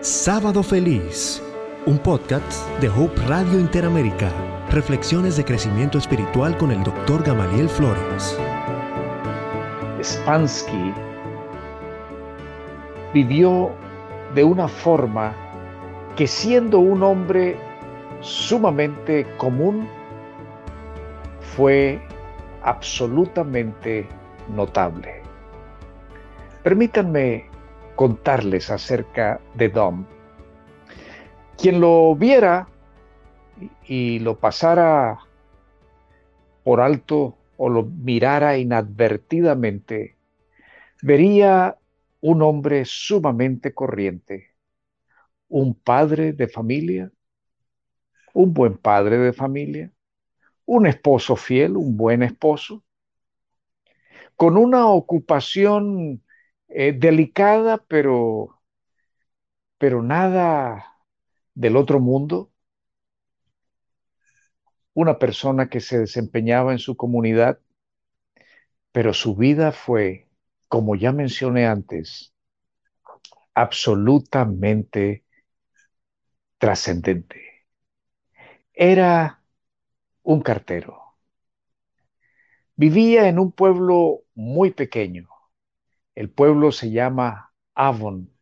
Sábado Feliz, un podcast de Hope Radio Interamérica. Reflexiones de crecimiento espiritual con el Dr. Gamaliel Flores. Spansky vivió de una forma que siendo un hombre sumamente común, fue absolutamente notable. Permítanme contarles acerca de Dom. Quien lo viera y lo pasara por alto o lo mirara inadvertidamente, vería un hombre sumamente corriente, un padre de familia, un buen padre de familia, un esposo fiel, un buen esposo, con una ocupación eh, delicada, pero, pero nada del otro mundo. Una persona que se desempeñaba en su comunidad, pero su vida fue, como ya mencioné antes, absolutamente trascendente. Era un cartero. Vivía en un pueblo muy pequeño, el pueblo se llama Avon,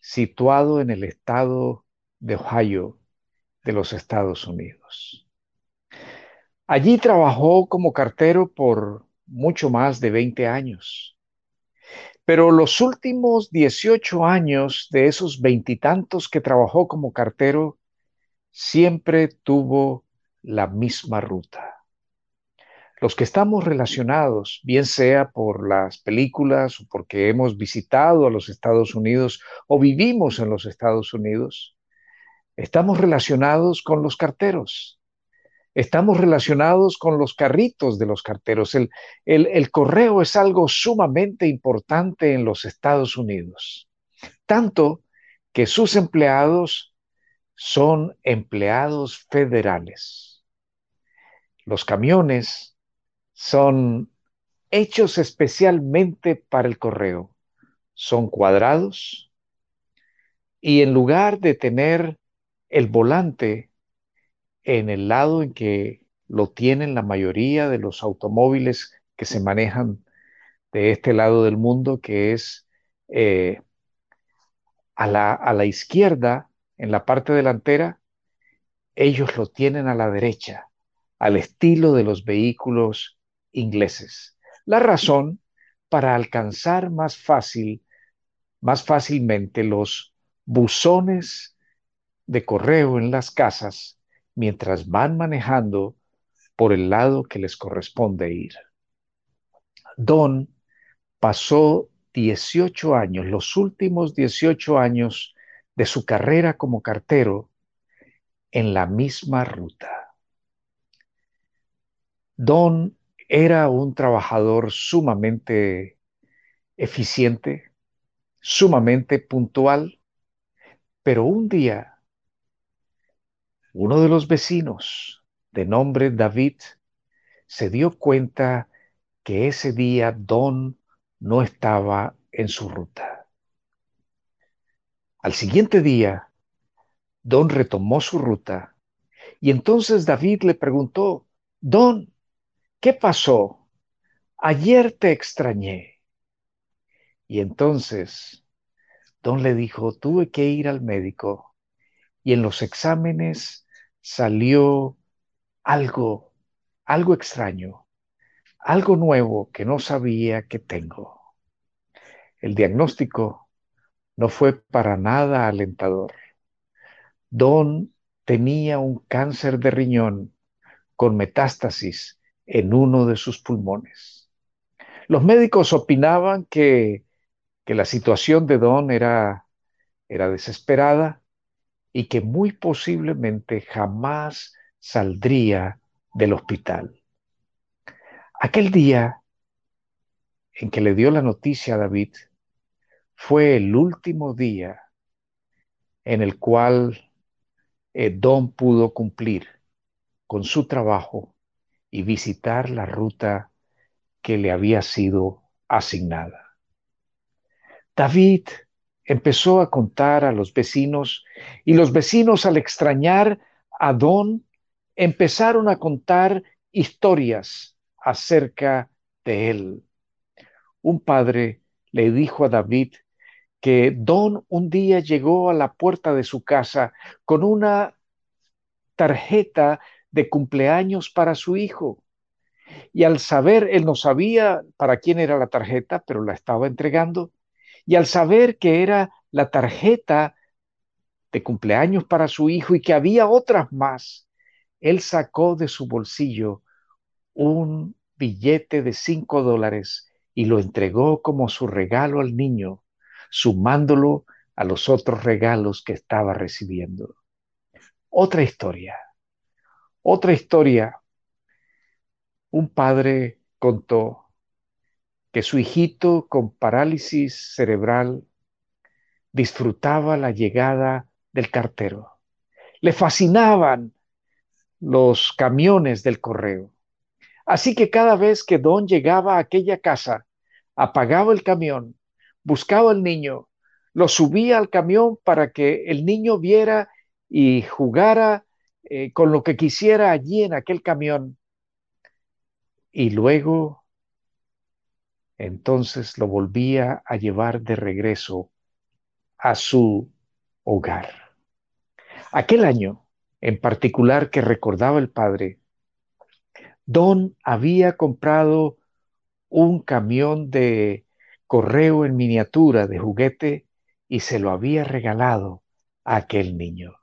situado en el estado de Ohio de los Estados Unidos. Allí trabajó como cartero por mucho más de 20 años. Pero los últimos 18 años de esos veintitantos que trabajó como cartero, siempre tuvo la misma ruta los que estamos relacionados, bien sea por las películas o porque hemos visitado a los Estados Unidos o vivimos en los Estados Unidos, estamos relacionados con los carteros. Estamos relacionados con los carritos de los carteros. El, el correo es algo sumamente importante en los Estados Unidos, tanto que sus empleados son empleados federales. Los camiones son hechos especialmente para el correo. Son cuadrados y en lugar de tener el volante en el lado en que lo tienen la mayoría de los automóviles que se manejan de este lado del mundo, que es eh, a, la, a la izquierda, en la parte delantera, ellos lo tienen a la derecha, al estilo de los vehículos ingleses. La razón para alcanzar más fácil, más fácilmente los buzones de correo en las casas mientras van manejando por el lado que les corresponde ir. Don pasó 18 años, los últimos 18 años de su carrera como cartero en la misma ruta. Don era un trabajador sumamente eficiente, sumamente puntual, pero un día uno de los vecinos de nombre David se dio cuenta que ese día Don no estaba en su ruta. Al siguiente día, Don retomó su ruta y entonces David le preguntó, Don, ¿qué pasó? Ayer te extrañé. Y entonces Don le dijo, tuve que ir al médico y en los exámenes salió algo, algo extraño, algo nuevo que no sabía que tengo. El diagnóstico no fue para nada alentador. Don tenía un cáncer de riñón con metástasis en uno de sus pulmones. Los médicos opinaban que, que la situación de Don era, era desesperada y que muy posiblemente jamás saldría del hospital. Aquel día en que le dio la noticia a David fue el último día en el cual eh, Don pudo cumplir con su trabajo y visitar la ruta que le había sido asignada. David empezó a contar a los vecinos y los vecinos al extrañar a Don empezaron a contar historias acerca de él. Un padre le dijo a David que Don un día llegó a la puerta de su casa con una tarjeta de cumpleaños para su hijo. Y al saber, él no sabía para quién era la tarjeta, pero la estaba entregando. Y al saber que era la tarjeta de cumpleaños para su hijo y que había otras más, él sacó de su bolsillo un billete de cinco dólares y lo entregó como su regalo al niño, sumándolo a los otros regalos que estaba recibiendo. Otra historia, otra historia. Un padre contó que su hijito con parálisis cerebral disfrutaba la llegada del cartero. Le fascinaban los camiones del correo. Así que cada vez que Don llegaba a aquella casa, apagaba el camión, buscaba al niño, lo subía al camión para que el niño viera y jugara eh, con lo que quisiera allí en aquel camión. Y luego, entonces lo volvía a llevar de regreso a su hogar. Aquel año, en particular que recordaba el padre, Don había comprado un camión de correo en miniatura de juguete y se lo había regalado a aquel niño.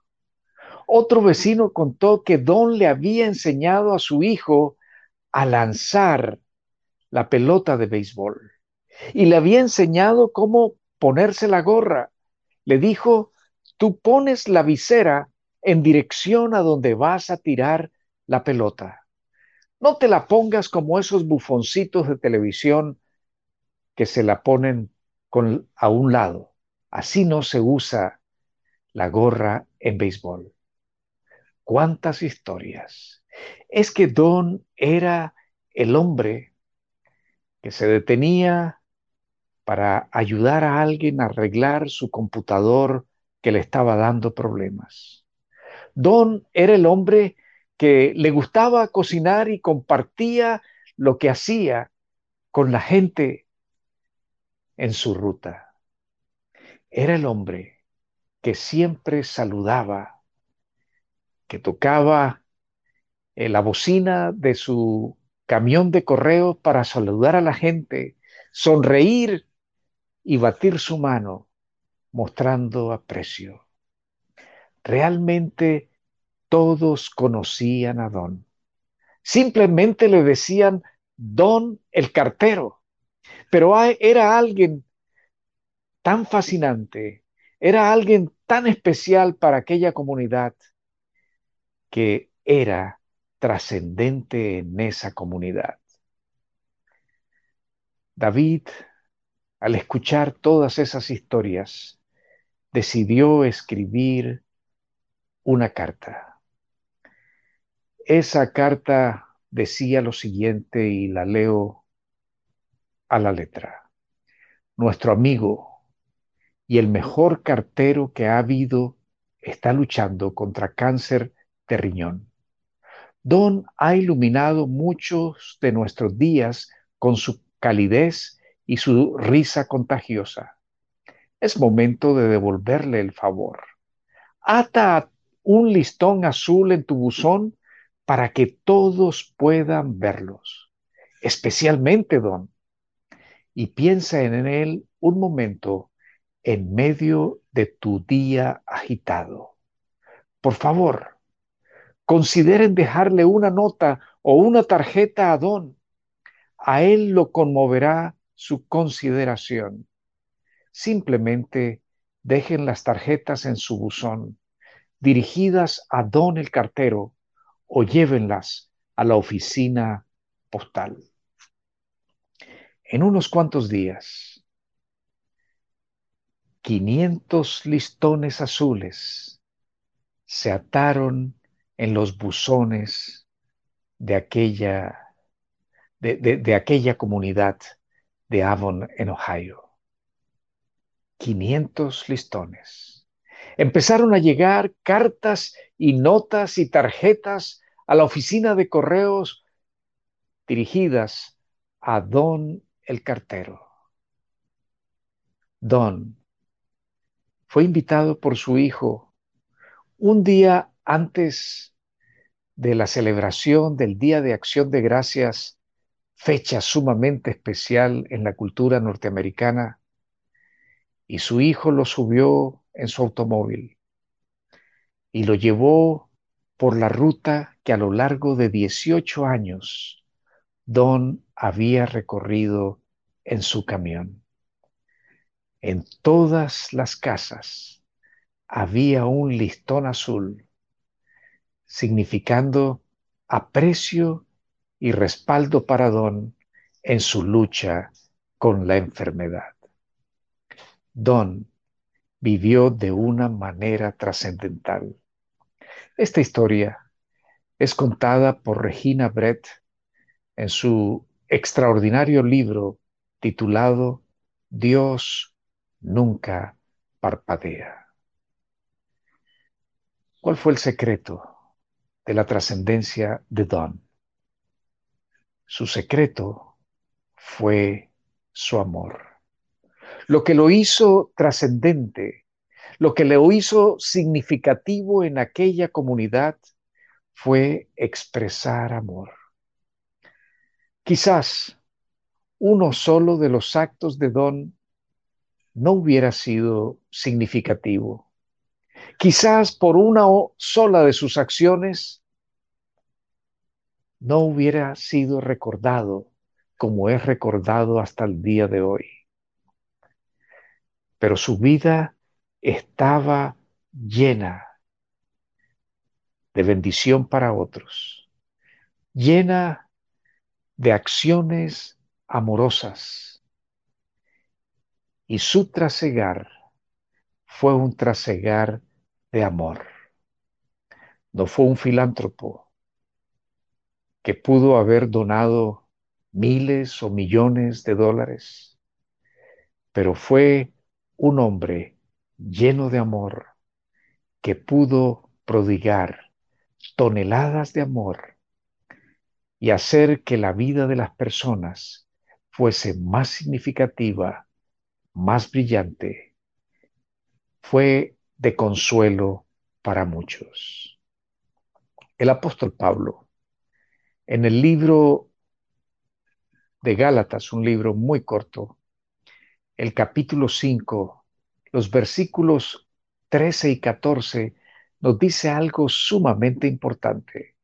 Otro vecino contó que Don le había enseñado a su hijo a lanzar la pelota de béisbol y le había enseñado cómo ponerse la gorra. Le dijo, tú pones la visera en dirección a donde vas a tirar la pelota. No te la pongas como esos bufoncitos de televisión que se la ponen a un lado. Así no se usa la gorra en béisbol. ¿Cuántas historias? Es que Don era el hombre que se detenía para ayudar a alguien a arreglar su computador que le estaba dando problemas. Don era el hombre que le gustaba cocinar y compartía lo que hacía con la gente en su ruta. Era el hombre que siempre saludaba, que tocaba eh, la bocina de su camión de correo para saludar a la gente, sonreír y batir su mano mostrando aprecio. Realmente todos conocían a Don. Simplemente le decían Don el cartero, pero era alguien tan fascinante, era alguien tan especial para aquella comunidad que era trascendente en esa comunidad. David, al escuchar todas esas historias, decidió escribir una carta. Esa carta decía lo siguiente y la leo a la letra. Nuestro amigo y el mejor cartero que ha habido está luchando contra cáncer de riñón. Don ha iluminado muchos de nuestros días con su calidez y su risa contagiosa. Es momento de devolverle el favor. Ata un listón azul en tu buzón para que todos puedan verlos, especialmente Don. Y piensa en él un momento en medio de tu día agitado. Por favor, consideren dejarle una nota o una tarjeta a Don. A él lo conmoverá su consideración. Simplemente dejen las tarjetas en su buzón, dirigidas a Don el cartero, o llévenlas a la oficina postal. En unos cuantos días, 500 listones azules se ataron en los buzones de aquella, de, de aquella comunidad de Avon en Ohio. 500 listones. Empezaron a llegar cartas y notas y tarjetas a la oficina de correos dirigidas a Don el cartero. Don fue invitado por su hijo un día antes de la celebración del Día de Acción de Gracias, fecha sumamente especial en la cultura norteamericana, y su hijo lo subió en su automóvil y lo llevó por la ruta que a lo largo de 18 años Don había recorrido en su camión. En todas las casas había un listón azul significando aprecio y respaldo para Don en su lucha con la enfermedad. Don vivió de una manera trascendental. Esta historia es contada por Regina Brett en su extraordinario libro titulado Dios nunca parpadea. ¿Cuál fue el secreto de la trascendencia de Don. Su secreto fue su amor. Lo que lo hizo trascendente, lo que lo hizo significativo en aquella comunidad fue expresar amor. Quizás uno solo de los actos de Don no hubiera sido significativo, Quizás por una sola de sus acciones no hubiera sido recordado como es recordado hasta el día de hoy. Pero su vida estaba llena de bendición para otros, llena de acciones amorosas. Y su trasegar fue un trasegar de amor. No fue un filántropo que pudo haber donado miles o millones de dólares, pero fue un hombre lleno de amor que pudo prodigar toneladas de amor y hacer que la vida de las personas fuese más significativa, más brillante. Fue de consuelo para muchos. El apóstol Pablo, en el libro de Gálatas, un libro muy corto, el capítulo 5, los versículos 13 y 14, nos dice algo sumamente importante.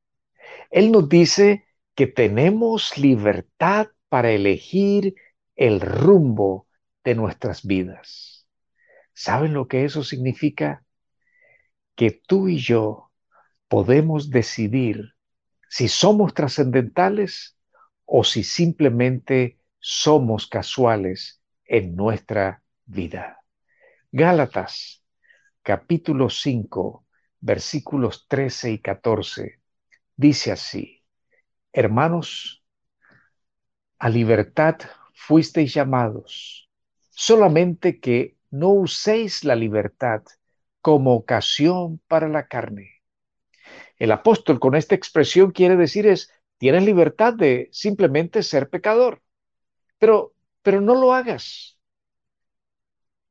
Él nos dice que tenemos libertad para elegir el rumbo de nuestras vidas. ¿Saben lo que eso significa? Que tú y yo podemos decidir si somos trascendentales o si simplemente somos casuales en nuestra vida. Gálatas, capítulo 5, versículos 13 y 14, dice así, hermanos, a libertad fuisteis llamados, solamente que no uséis la libertad como ocasión para la carne. El apóstol con esta expresión quiere decir es, tienes libertad de simplemente ser pecador, pero, pero no lo hagas.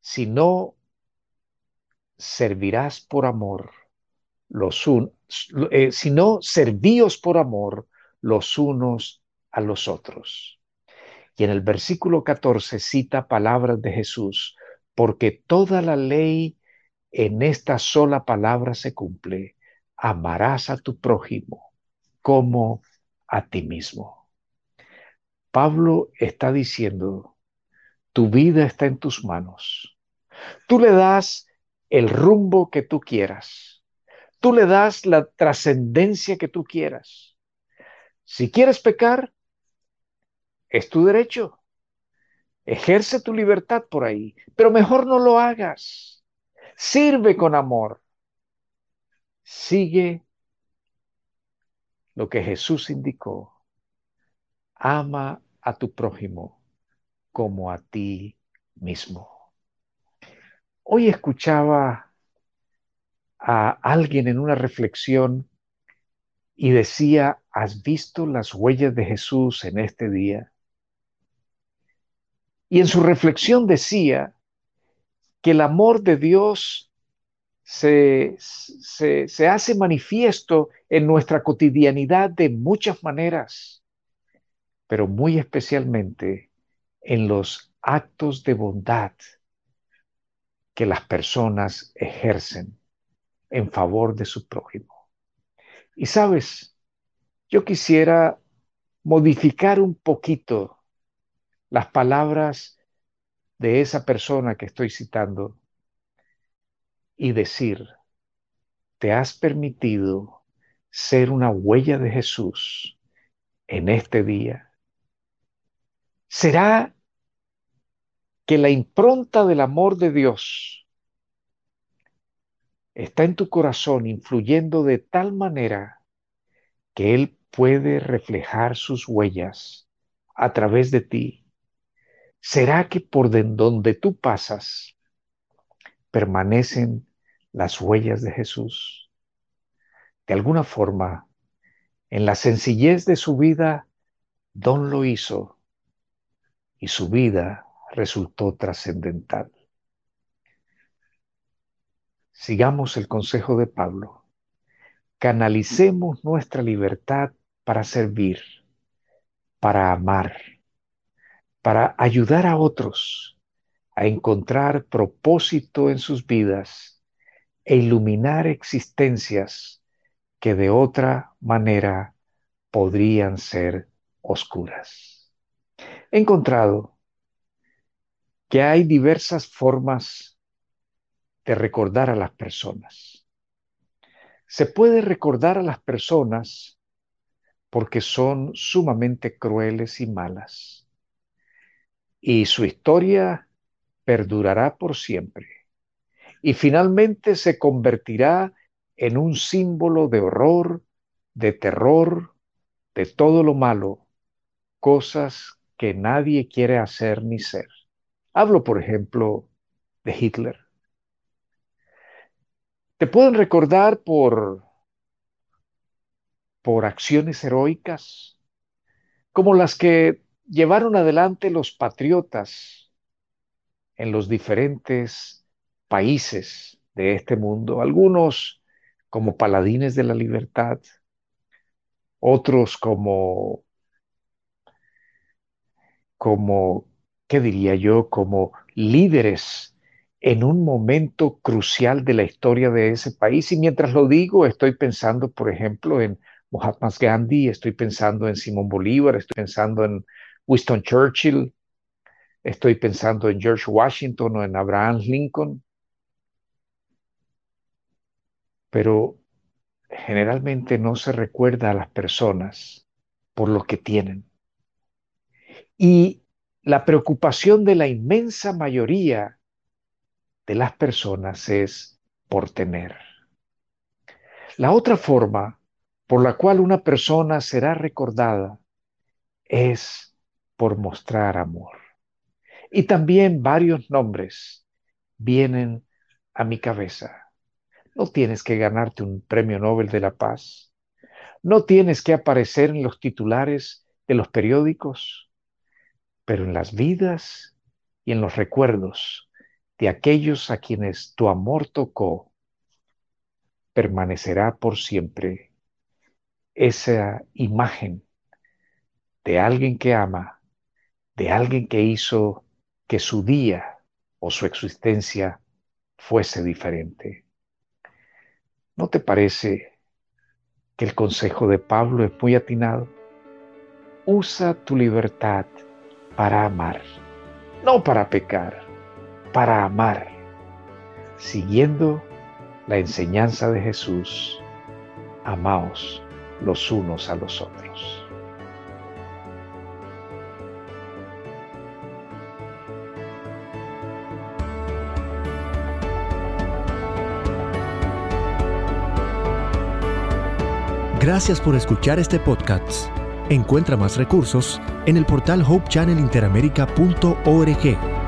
Si no servirás por amor los unos, eh, si no servíos por amor los unos a los otros. Y en el versículo 14 cita palabras de Jesús, porque toda la ley en esta sola palabra se cumple. Amarás a tu prójimo como a ti mismo. Pablo está diciendo, tu vida está en tus manos. Tú le das el rumbo que tú quieras. Tú le das la trascendencia que tú quieras. Si quieres pecar, es tu derecho. Ejerce tu libertad por ahí, pero mejor no lo hagas. Sirve con amor. Sigue lo que Jesús indicó. Ama a tu prójimo como a ti mismo. Hoy escuchaba a alguien en una reflexión y decía, ¿has visto las huellas de Jesús en este día? Y en su reflexión decía que el amor de Dios se, se, hace manifiesto en nuestra cotidianidad de muchas maneras, pero muy especialmente en los actos de bondad que las personas ejercen en favor de su prójimo. Y sabes, yo quisiera modificar un poquito las palabras de esa persona que estoy citando y decir, te has permitido ser una huella de Jesús en este día. ¿Será que la impronta del amor de Dios está en tu corazón influyendo de tal manera que Él puede reflejar sus huellas a través de ti ¿Será que por donde tú pasas permanecen las huellas de Jesús? De alguna forma, en la sencillez de su vida, Don lo hizo y su vida resultó trascendental. Sigamos el consejo de Pablo. Canalicemos nuestra libertad para servir, para amar para ayudar a otros a encontrar propósito en sus vidas e iluminar existencias que de otra manera podrían ser oscuras. He encontrado que hay diversas formas de recordar a las personas. Se puede recordar a las personas porque son sumamente crueles y malas y su historia perdurará por siempre. Y finalmente se convertirá en un símbolo de horror, de terror, de todo lo malo, cosas que nadie quiere hacer ni ser. Hablo, por ejemplo, de Hitler. Te pueden recordar por, por acciones heroicas, como las que llevaron adelante los patriotas en los diferentes países de este mundo, algunos como paladines de la libertad, otros como, como, ¿qué diría yo? Como líderes en un momento crucial de la historia de ese país. Y mientras lo digo, estoy pensando, por ejemplo, en Mahatma Gandhi, estoy pensando en Simón Bolívar, estoy pensando en Winston Churchill, estoy pensando en George Washington o en Abraham Lincoln, pero generalmente no se recuerda a las personas por lo que tienen. Y la preocupación de la inmensa mayoría de las personas es por tener. La otra forma por la cual una persona será recordada es por mostrar amor. Y también varios nombres vienen a mi cabeza. No tienes que ganarte un premio Nobel de la Paz. No tienes que aparecer en los titulares de los periódicos, pero en las vidas y en los recuerdos de aquellos a quienes tu amor tocó, permanecerá por siempre esa imagen de alguien que ama de alguien que hizo que su día o su existencia fuese diferente. ¿No te parece que el consejo de Pablo es muy atinado? Usa tu libertad para amar, no para pecar, para amar, siguiendo la enseñanza de Jesús. Amaos los unos a los otros. Gracias por escuchar este podcast. Encuentra más recursos en el portal hopechannelinteramerica.org